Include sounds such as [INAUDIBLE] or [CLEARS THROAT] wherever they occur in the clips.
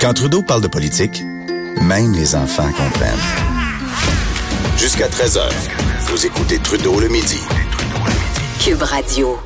Quand Trudeau parle de politique, même les enfants comprennent. Jusqu'à 13h, vous écoutez Trudeau le midi. Cube Radio.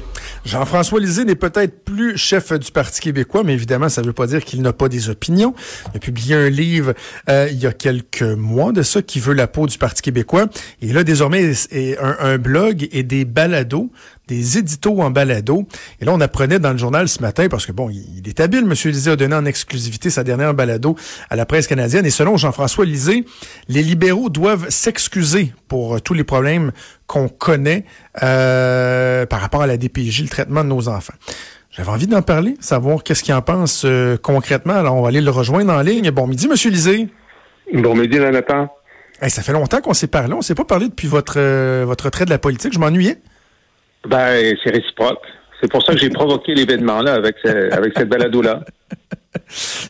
Jean-François Lisée n'est peut-être plus chef du Parti québécois, mais évidemment, ça ne veut pas dire qu'il n'a pas des opinions. Il a publié un livre euh, il y a quelques mois de ça qui veut la peau du Parti québécois. Et là, désormais, un, un blog et des balados des éditos en balado. Et là, on apprenait dans le journal ce matin, parce que bon, il, est habile, M. Lisée a donné en exclusivité sa dernière balado à la presse canadienne. Et selon Jean-François Lisée, les libéraux doivent s'excuser pour euh, tous les problèmes qu'on connaît euh, par rapport à la DPJ, le traitement de nos enfants. J'avais envie d'en parler, savoir qu'est-ce qu'il en pense euh, concrètement. Alors, on va aller le rejoindre en ligne. Bon midi, M. Lisée. Bon midi, Jonathan. Hey, ça fait longtemps qu'on s'est parlé. On s'est pas parlé depuis votre, votre trait de la politique. Je m'ennuyais. Ben, c'est réciproque. C'est pour ça que j'ai [LAUGHS] provoqué l'événement-là avec, avec cette balado-là.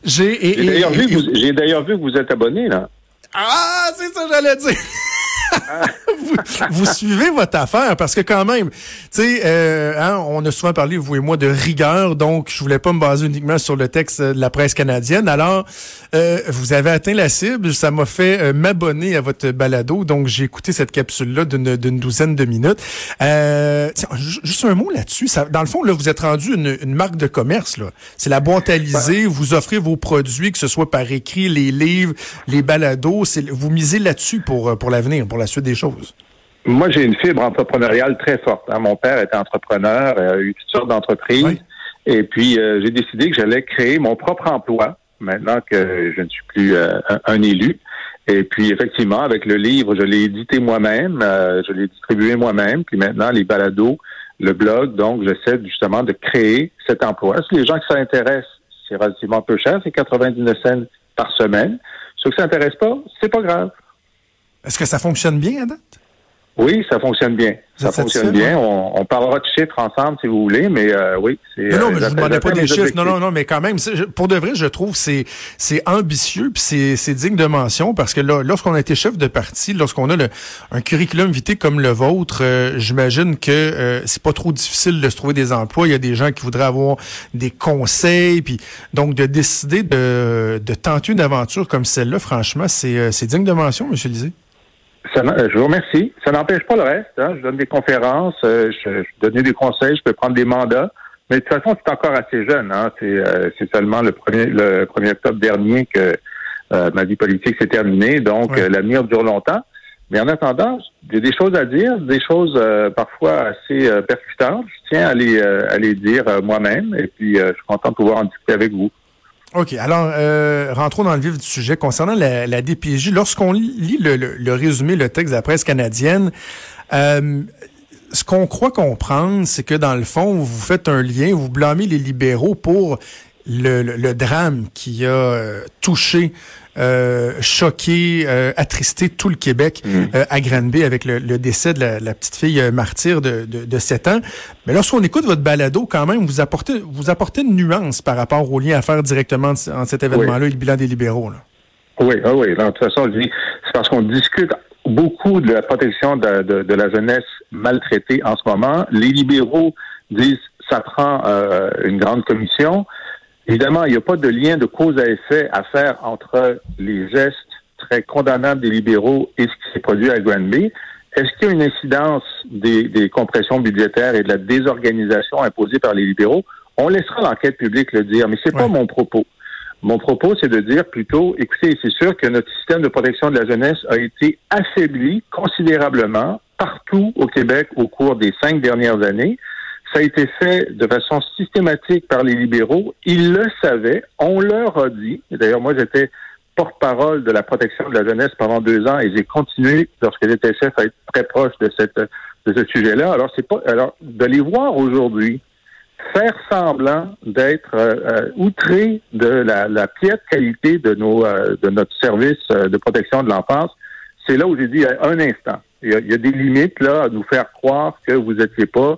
J'ai d'ailleurs vu, vu, que vous êtes abonné, là. Ah, c'est ça que j'allais dire vous, suivez votre affaire parce que quand même, tu sais, euh, hein, on a souvent parlé, vous et moi, de rigueur, donc je voulais pas me baser uniquement sur le texte de la presse canadienne. Alors, euh, vous avez atteint la cible, ça m'a fait euh, m'abonner à votre balado, donc j'ai écouté cette capsule-là d'une douzaine de minutes. juste un mot là-dessus. Dans le fond, là, vous êtes rendu une, marque de commerce. là. C'est la boîte à vous offrez vos produits, que ce soit par écrit, les livres, les balados. Vous misez là-dessus pour, pour l'avenir, pour la suite des choses? Moi, j'ai une fibre entrepreneuriale très forte. Hein. Mon père était entrepreneur, a eu toutes sortes d'entreprises. Et puis, euh, j'ai décidé que j'allais créer mon propre emploi maintenant que je ne suis plus euh, un, élu. Et puis, effectivement, avec le livre, je l'ai édité moi-même, euh, je l'ai distribué moi-même. Puis maintenant, les balados, le blog, donc, j'essaie justement de créer cet emploi. Si les gens qui s'intéressent, c'est relativement peu cher, c'est 99 cents par semaine. Ceux qui ne s'intéressent pas, c'est pas grave. Est-ce que ça fonctionne bien à date? Oui, ça fonctionne bien. Ça fonctionne bien. On, parlera de chiffres ensemble si vous voulez, mais euh, oui. Non, non, mais je ne demandais pas des chiffres. Non, non, non, mais quand même, pour de vrai, je trouve c'est c'est ambitieux puis c'est digne de mention parce que là, lorsqu'on a été chef de parti, lorsqu'on a le, un curriculum vitae comme le vôtre, euh, j'imagine que euh, c'est pas trop difficile de se trouver des emplois. Il y a des gens qui voudraient avoir des conseils, puis donc de décider de, de tenter une aventure comme celle-là, franchement, c'est c'est digne de mention, Monsieur Lisée. Euh, je vous remercie. Ça n'empêche pas le reste. Hein. Je donne des conférences, euh, je, je donne des conseils, je peux prendre des mandats. Mais de toute façon, c'est encore assez jeune. Hein. Euh, c'est seulement le premier le 1er octobre dernier que ma vie politique s'est terminée. Donc, l'avenir dure longtemps. Mais en attendant, j'ai des choses à dire, des choses parfois assez percutantes. Je tiens à les, à les dire moi-même. Et puis, je suis content de pouvoir en discuter avec vous. OK. Alors, euh, rentrons dans le vif du sujet. Concernant la, la DPJ, lorsqu'on lit le, le, résumé, le texte de la presse canadienne, euh, ce qu'on croit comprendre, c'est que dans le fond, vous faites un lien, vous blâmez les libéraux pour le, le drame qui a euh, touché euh, choqué, euh, attristé tout le Québec mm. euh, à Granby avec le, décès de la, petite fille martyre de, de, 7 ans. Mais lorsqu'on écoute votre balado, quand même, vous apportez, vous apportez une nuance par rapport au lien à faire directement entre cet événement-là et le bilan des libéraux. Là. Oui, ah oui. de toute façon, c'est parce qu'on discute beaucoup de la protection de, de, la jeunesse maltraitée en ce moment. Les libéraux disent ça prend une grande commission. Évidemment, il n'y a pas de lien de cause à effet à faire entre les gestes très condamnables des libéraux et ce qui s'est produit à Granby. Est-ce qu'il y a une incidence des, compressions budgétaires et de la désorganisation imposée par les libéraux? On laissera l'enquête publique le dire, mais c'est pas mon propos. Mon propos, c'est de dire plutôt, écoutez, c'est sûr que notre système de protection de la jeunesse a été affaibli considérablement partout au Québec au cours des cinq dernières années. Ça a été fait de façon systématique par les libéraux. Ils le savaient. On leur a dit. D'ailleurs, moi, j'étais porte-parole de la protection de la jeunesse pendant deux ans et j'ai continué, lorsque j'étais chef, à être très proche de cette de ce sujet-là. Alors, c'est pas alors de les voir aujourd'hui faire semblant d'être euh, euh, outré de la, la piètre qualité de nos euh, de notre service de protection de l'enfance, c'est là où j'ai dit un instant. Il y, a, il y, a, des limites là à nous faire croire que vous n'étiez pas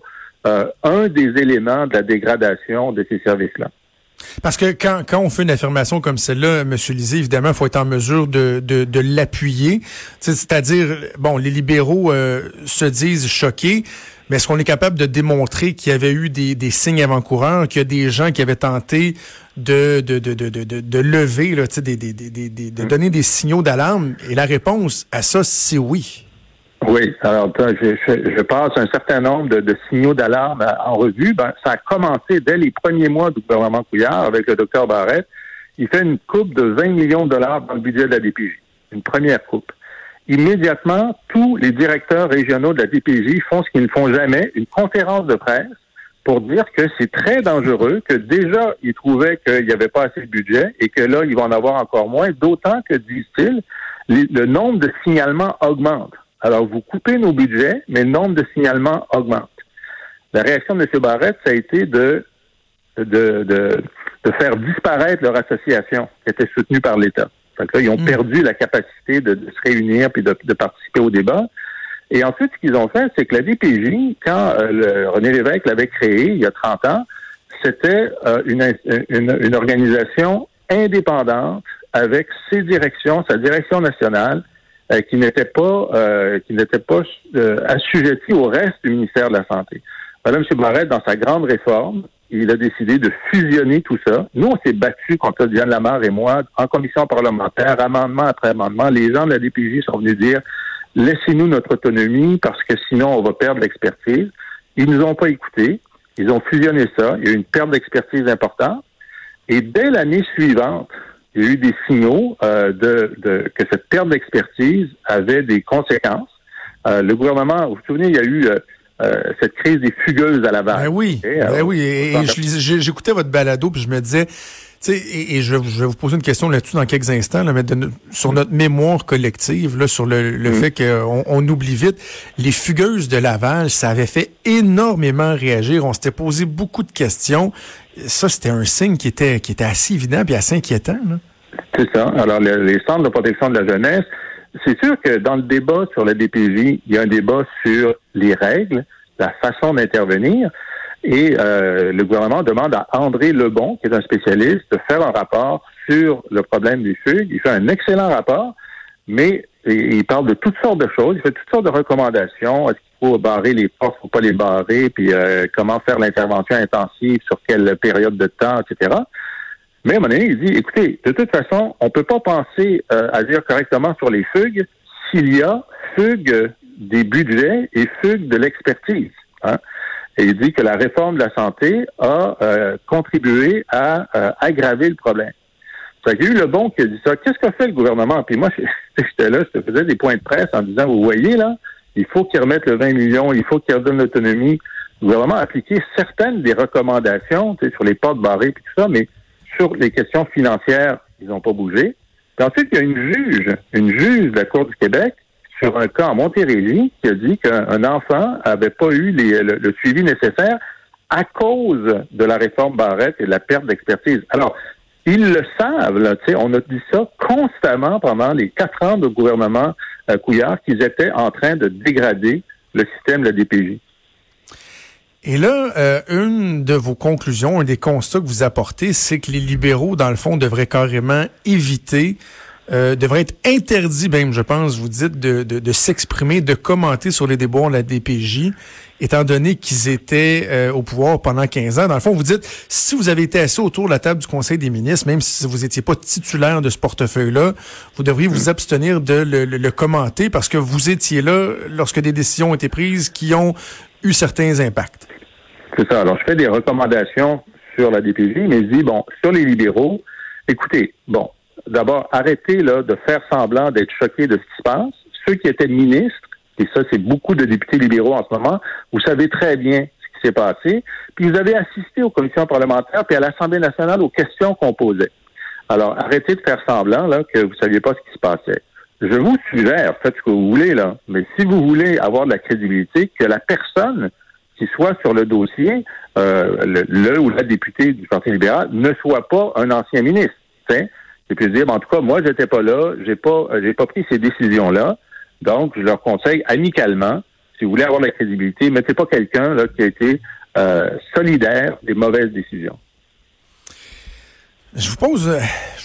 un des éléments de la dégradation de ces services-là. Parce que quand, quand on fait une affirmation comme celle-là, M. Lisée, évidemment, il faut être en mesure de, de, de l'appuyer. C'est-à-dire, bon, les libéraux se disent choqués, mais est-ce qu'on est capable de démontrer qu'il y avait eu des, des signes avant-coureurs, qu'il y a des gens qui avaient tenté de, de, de, de, de, de lever, là, des, des, des, de mm. donner des signaux d'alarme? Et la réponse à ça, c'est oui. Oui, alors je, je, passe un certain nombre de, de signaux d'alarme en revue. Ben, ça a commencé dès les premiers mois du gouvernement Couillard avec le docteur Barrette. Il fait une coupe de 20 millions de dollars dans le budget de la DPJ. Une première coupe immédiatement, tous les directeurs régionaux de la DPJ font ce qu'ils ne font jamais, une conférence de presse pour dire que c'est très dangereux, que déjà, ils trouvaient qu'il n'y avait pas assez de budget et que là, ils vont en avoir encore moins, d'autant que, disent-ils, le nombre de signalements augmente. Alors, vous coupez nos budgets, mais le nombre de signalements augmente. La réaction de M. Barrette, ça a été de, de, de, de faire disparaître leur association qui était soutenue par l'État ils ont hmm. perdu la capacité de, se réunir puis de, participer au débat. Et ensuite, ce qu'ils ont fait, c'est que la DPJ, quand euh, René Lévesque l'avait créée il y a 30 ans, c'était euh, une, organisation indépendante avec ses directions, sa direction nationale, euh, qui n'était pas qui n'était pas assujettie au reste du ministère de la Santé. Madame. Barrette, dans sa grande réforme, il a décidé de fusionner tout ça. Nous, on s'est battu contre Diane Lamar et moi en commission parlementaire, amendement après amendement. Les gens de la DPJ sont venus dire laissez-nous notre autonomie parce que sinon on va perdre l'expertise. Ils nous ont pas écoutés. Ils ont fusionné ça. Il y a eu une perte d'expertise importante. Et dès l'année suivante, il y a eu des signaux euh, de, que cette perte d'expertise avait des conséquences. Euh, le gouvernement, vous vous souvenez, il y a eu euh, cette crise des fugueuses à Laval. Ben oui, ben oui. Et, j'écoutais votre balado, puis je me disais, et, et je, je, vais vous poser une question là-dessus dans quelques instants, là, mais sur notre mémoire collective, là, sur le, le mm. fait qu'on on oublie vite, les fugueuses de Laval, ça avait fait énormément réagir. On s'était posé beaucoup de questions. Ça, c'était un signe qui était, qui était assez évident et assez inquiétant. C'est ça. Alors, les centres de protection de la jeunesse, c'est sûr que dans le débat sur la DPJ, il y a un débat sur les règles, la façon d'intervenir. Et euh, le gouvernement demande à André Lebon, qui est un spécialiste, de faire un rapport sur le problème des fugues. Il fait un excellent rapport, mais il parle de toutes sortes de choses. Il fait toutes sortes de recommandations. Barrer les portes, faut pas les barrer, puis euh, comment faire l'intervention intensive, sur quelle période de temps, etc. Mais à un moment donné, il dit, écoutez, de toute façon, on peut pas penser euh, à dire correctement sur les fugues s'il y a fugue des budgets et fugue de l'expertise. Hein. Et il dit que la réforme de la santé a euh, contribué à euh, aggraver le problème. Ça qu'il y a eu le bon qui a dit ça. Qu'est-ce qu'a fait le gouvernement? Puis moi, [LAUGHS] j'étais là, je te faisais des points de presse en disant, vous voyez là, il faut qu'ils remettent le 20 millions, il faut qu'ils redonnent l'autonomie. Le gouvernement a appliqué certaines des recommandations sur les portes barrées et tout ça, mais sur les questions financières, ils n'ont pas bougé. Puis ensuite, il y a une juge, une juge de la Cour du Québec, sur un cas en Montérégie, qui a dit qu'un enfant n'avait pas eu le, suivi nécessaire à cause de la réforme Barrette et de la perte d'expertise. Alors, ils le savent, là, on a dit ça constamment pendant les quatre ans de gouvernement Couillard qu'ils étaient en train de dégrader le système de la. Et là, euh, une de vos conclusions, un des constats que vous apportez, c'est que les libéraux, dans le fond, devraient carrément éviter, euh, devraient être interdits même, je pense, vous dites, de, de, de s'exprimer, de commenter sur les débats de la DPJ, étant donné qu'ils étaient euh, au pouvoir pendant 15 ans. Dans le fond, vous dites, si vous avez été assis autour de la table du Conseil des ministres, même si vous n'étiez pas titulaire de ce portefeuille-là, vous devriez vous abstenir de le, le, commenter parce que vous étiez là lorsque des décisions ont été prises qui ont eu certains impacts. C'est ça. Alors, je fais des recommandations sur la DPJ, mais je dis, bon, sur les libéraux, écoutez, bon, d'abord, arrêtez là, de faire semblant d'être choqués de ce qui se passe. Ceux qui étaient ministres, et ça, c'est beaucoup de députés libéraux en ce moment, vous savez très bien ce qui s'est passé. Puis vous avez assisté aux commissions parlementaires puis à l'Assemblée nationale aux questions qu'on posait. Alors, arrêtez de faire semblant là, que vous ne saviez pas ce qui se passait. Je vous suggère, faites ce que vous voulez, là, mais si vous voulez avoir de la crédibilité, que la personne qui soit sur le dossier, euh, le, le, ou la députée du Parti libéral ne soit pas un ancien ministre. T'sais? Et puis dire, en tout cas, moi, j'étais pas là, j'ai pas, j'ai pas pris ces décisions-là. Donc, je leur conseille amicalement, si vous voulez avoir de la crédibilité, mettez pas quelqu'un là qui a été euh, solidaire des mauvaises décisions. Je vous pose, euh,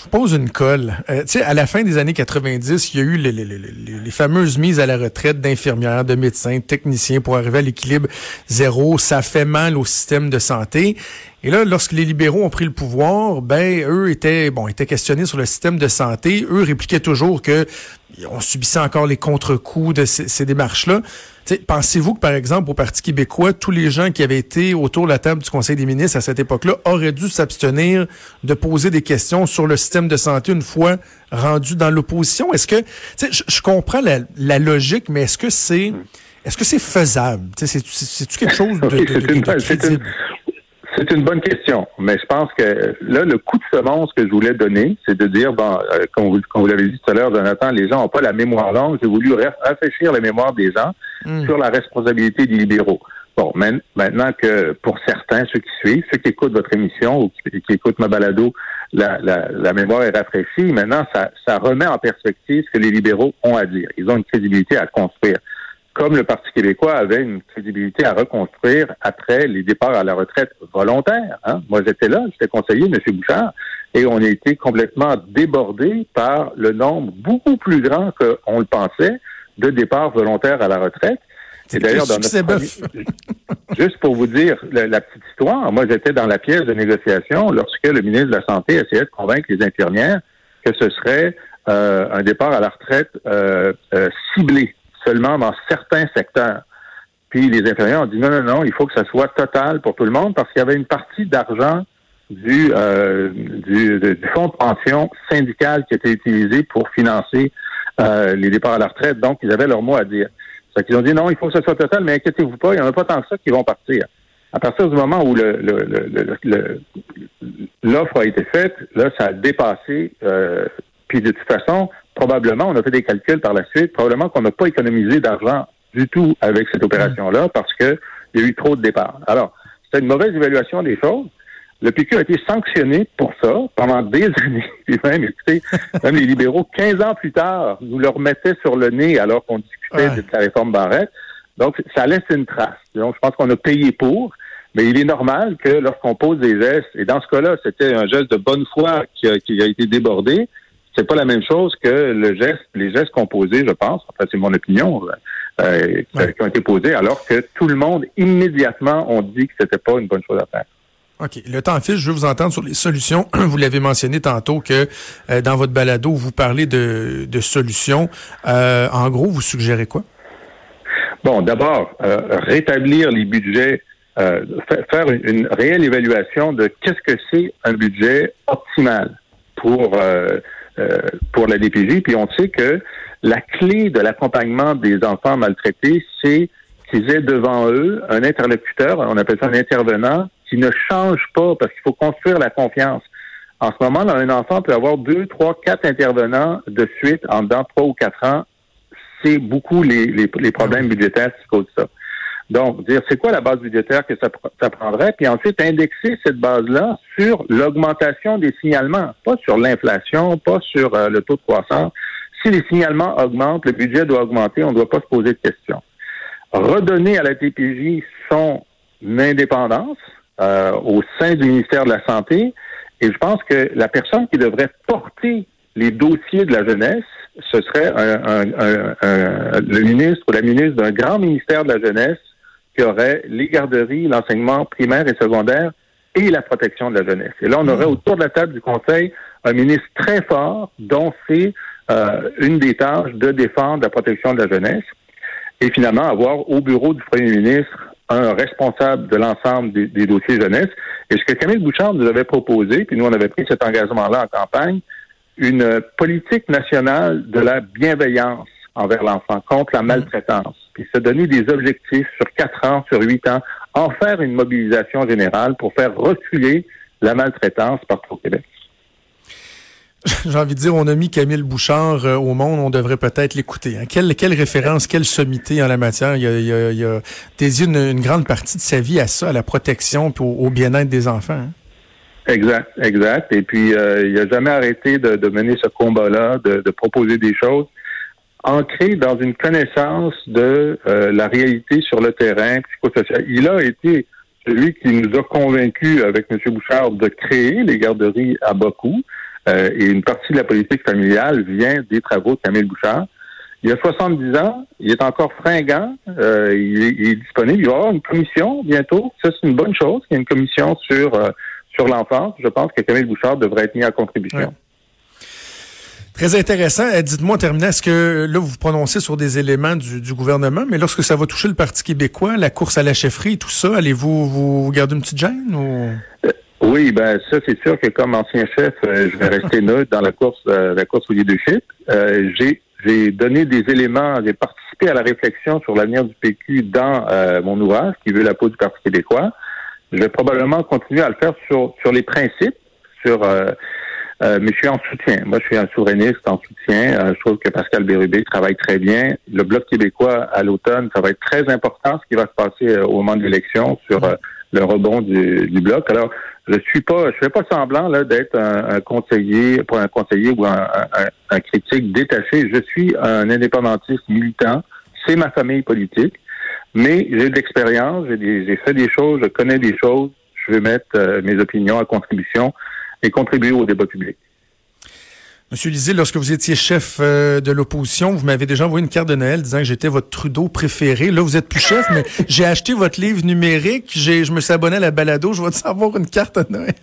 je pose une colle. Euh, à la fin des années 90, il y a eu les, les, les, les fameuses mises à la retraite d'infirmières, de médecins, de techniciens pour arriver à l'équilibre zéro. Ça fait mal au système de santé. Et là, lorsque les libéraux ont pris le pouvoir, ben eux étaient bon, étaient questionnés sur le système de santé. Eux répliquaient toujours que on subissait encore les contre-coups de ces, ces démarches-là. Pensez-vous que, par exemple, au Parti québécois, tous les gens qui avaient été autour de la table du Conseil des ministres à cette époque-là auraient dû s'abstenir de poser des questions sur le système de santé une fois rendu dans l'opposition? Est-ce que, je, je comprends la, la, logique, mais est-ce que c'est, est-ce que c'est faisable? C'est-tu quelque chose de, de, de crédible? C'est une bonne question, mais je pense que là, le coup de semence que je voulais donner, c'est de dire, bon, euh, comme vous, comme vous l'avez dit tout à l'heure, Jonathan, les gens n'ont pas la mémoire longue. J'ai voulu rafraîchir la mémoire des gens mm. sur la responsabilité des libéraux. Bon, maintenant que pour certains, ceux qui suivent, ceux qui écoutent votre émission ou qui, qui écoutent ma balado, la, la, la, mémoire est rafraîchie. Maintenant, ça, ça remet en perspective ce que les libéraux ont à dire. Ils ont une crédibilité à construire comme le Parti québécois avait une crédibilité à reconstruire après les départs à la retraite volontaires. Hein. Moi, j'étais là, j'étais conseiller, M. Bouchard, et on a été complètement débordé par le nombre beaucoup plus grand qu'on le pensait de départs volontaires à la retraite. Et d'ailleurs, dans notre [LAUGHS] juste pour vous dire la, petite histoire, moi j'étais dans la pièce de négociation lorsque le ministre de la Santé essayait de convaincre les infirmières que ce serait euh, un départ à la retraite euh, euh, ciblé seulement dans certains secteurs. Puis les infirmières ont dit non, non, non, il faut que ça soit total pour tout le monde parce qu'il y avait une partie d'argent du, euh, du, du, fonds de pension syndical qui était utilisé pour financer euh, les départs à la retraite. Donc, ils avaient leur mot à dire. C'est qu'ils ont dit non, il faut que ça soit total, mais inquiétez-vous pas, il n'y en a pas tant que ça qui vont partir. À partir du moment où le, le, l'offre a été faite, là, ça a dépassé. Euh, puis de toute façon, probablement, on a fait des calculs par la suite, probablement qu'on n'a pas économisé d'argent du tout avec cette opération-là parce qu'il y a eu trop de départs. Alors, c'est une mauvaise évaluation des choses. Le PQ a été sanctionné pour ça pendant des [LAUGHS] années. Puis même, écoutez, même les libéraux, 15 ans plus tard, nous le remettaient sur le nez alors qu'on discutait de la réforme Barrette. Donc, ça laisse une trace. Donc, je pense qu'on a payé pour. Mais il est normal que lorsqu'on pose des gestes, et dans ce cas-là, c'était un geste de bonne foi qui a, qui a été débordé, c'est pas la même chose que le geste, les gestes posait, je pense, enfin c'est mon opinion, euh, ouais. qui ont été posés, alors que tout le monde immédiatement ont dit que c'était pas une bonne chose à faire. OK. Le temps file, je veux vous entendre sur les solutions. [CLEARS THROAT] Vous l'avez mentionné tantôt que euh, dans votre balado, vous parlez de, de solutions. Euh, en gros, vous suggérez quoi? Bon, d'abord, euh, rétablir les budgets, euh, faire une, une, réelle évaluation de qu'est-ce que c'est un budget optimal pour euh, pour la DPJ. Puis on sait que la clé de l'accompagnement des enfants maltraités, c'est qu'ils aient devant eux un interlocuteur, on appelle ça un intervenant, qui ne change pas parce qu'il faut construire la confiance. En ce moment, là, un enfant peut avoir deux, trois, quatre intervenants de suite en dedans trois ou quatre ans. C'est beaucoup les, les, les problèmes budgétaires qui causent ça. Donc, dire c'est quoi la base budgétaire que ça, prendrait, puis ensuite indexer cette base-là sur l'augmentation des signalements, pas sur l'inflation, pas sur euh, le taux de croissance. Si les signalements augmentent, le budget doit augmenter, on ne doit pas se poser de questions. Redonner à la TPJ son indépendance euh, au sein du ministère de la Santé, et je pense que la personne qui devrait porter les dossiers de la jeunesse, ce serait un, un, un, le ministre ou la ministre d'un grand ministère de la jeunesse qui aurait les garderies, l'enseignement primaire et secondaire et la protection de la jeunesse. Et là, on aurait hmm. autour de la table du Conseil un ministre très fort dont c'est euh, une des tâches de défendre la protection de la jeunesse et finalement avoir au bureau du premier ministre un responsable de l'ensemble des, des, dossiers jeunesse. Et ce que Camille Bouchard nous avait proposé, puis nous on avait pris cet engagement-là en campagne, une politique nationale de la bienveillance envers l'enfant, contre la hmm. maltraitance puis se donner des objectifs sur quatre ans, sur huit ans, en faire une mobilisation générale pour faire reculer la maltraitance partout au Québec. J'ai envie de dire, on a mis Camille Bouchard euh, au monde, on devrait peut-être l'écouter. Hein. Quelle, quelle référence, quelle sommité en la matière. Il a, il a, il a dédié une, une, grande partie de sa vie à ça, à la protection et au, bien-être des enfants. Hein. Exact, exact. Et puis, euh, il n'a jamais arrêté de, de mener ce combat-là, de, de, proposer des choses ancrées dans une connaissance de euh, la réalité sur le terrain psychosocial. Il a été celui qui nous a convaincus avec M. Bouchard de créer les garderies à Bakou. Euh, et une partie de la politique familiale vient des travaux de Camille Bouchard. Il a 70 ans, il est encore fringant, euh, il, est, il, est, disponible. Il va y avoir une commission bientôt. Ça, c'est une bonne chose. Il y a une commission sur, euh, sur l'enfance. Je pense que Camille Bouchard devrait être mis en contribution. Très intéressant. Euh, dites-moi en terminant, est-ce que là, vous vous prononcez sur des éléments du, du, gouvernement, mais lorsque ça va toucher le Parti québécois, la course à la chefferie, tout ça, allez-vous vous garder une petite gêne ou... Euh, oui, ben ça, c'est sûr que comme ancien chef, euh, je vais rester [LAUGHS] neutre dans la course, euh, la course au leadership. Euh, j'ai j'ai donné des éléments, j'ai participé à la réflexion sur l'avenir du PQ dans mon ouvrage qui veut la peau du Parti québécois. Je vais probablement continuer à le faire sur sur les principes, sur euh, mais je suis en soutien. Moi, je suis un souverainiste en soutien. Euh, je trouve que Pascal Bérubé travaille très bien. Le Bloc québécois, à l'automne, ça va être très important ce qui va se passer euh, au moment de l'élection sur euh, le rebond du, du, Bloc. Alors, je suis pas, je fais pas semblant là d'être un, un, conseiller, pas un conseiller ou un, un, un, critique détaché. Je suis un indépendantiste militant. C'est ma famille politique. Mais j'ai de l'expérience, j'ai fait des choses, je connais des choses. Je vais mettre mes opinions à contribution et contribuer au débat public. Monsieur Lisée, lorsque vous étiez chef euh, de l'opposition, vous m'avez déjà envoyé une carte de Noël disant que j'étais votre Trudeau préféré. Là, vous êtes plus chef, mais [LAUGHS] j'ai acheté votre livre numérique. Je me suis abonné à la balado. Je vais te avoir une carte de Noël.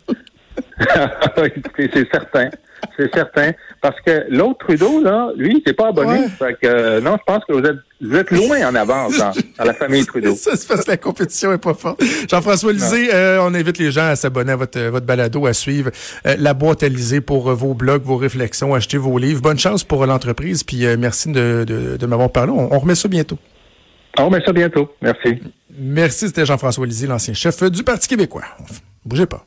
[LAUGHS] c'est certain. C'est certain. Parce que l'autre Trudeau, là, lui, il pas abonné. Ouais. Fait que, euh, non, je pense que vous êtes, vous êtes loin en avance dans, dans la famille [LAUGHS] Trudeau. Ça, c'est parce que la compétition est pas forte. Jean-François Lisée, euh, on invite les gens à s'abonner à votre, votre balado, à suivre euh, la boîte à Lisée pour vos blogs, vos réflexions, acheter vos livres. Bonne chance pour l'entreprise, puis merci de, de, de m'avoir parlé. On, on remet ça bientôt. On remet ça bientôt. Merci. Merci, c'était Jean-François Lisée, l'ancien chef du Parti québécois. Bougez pas.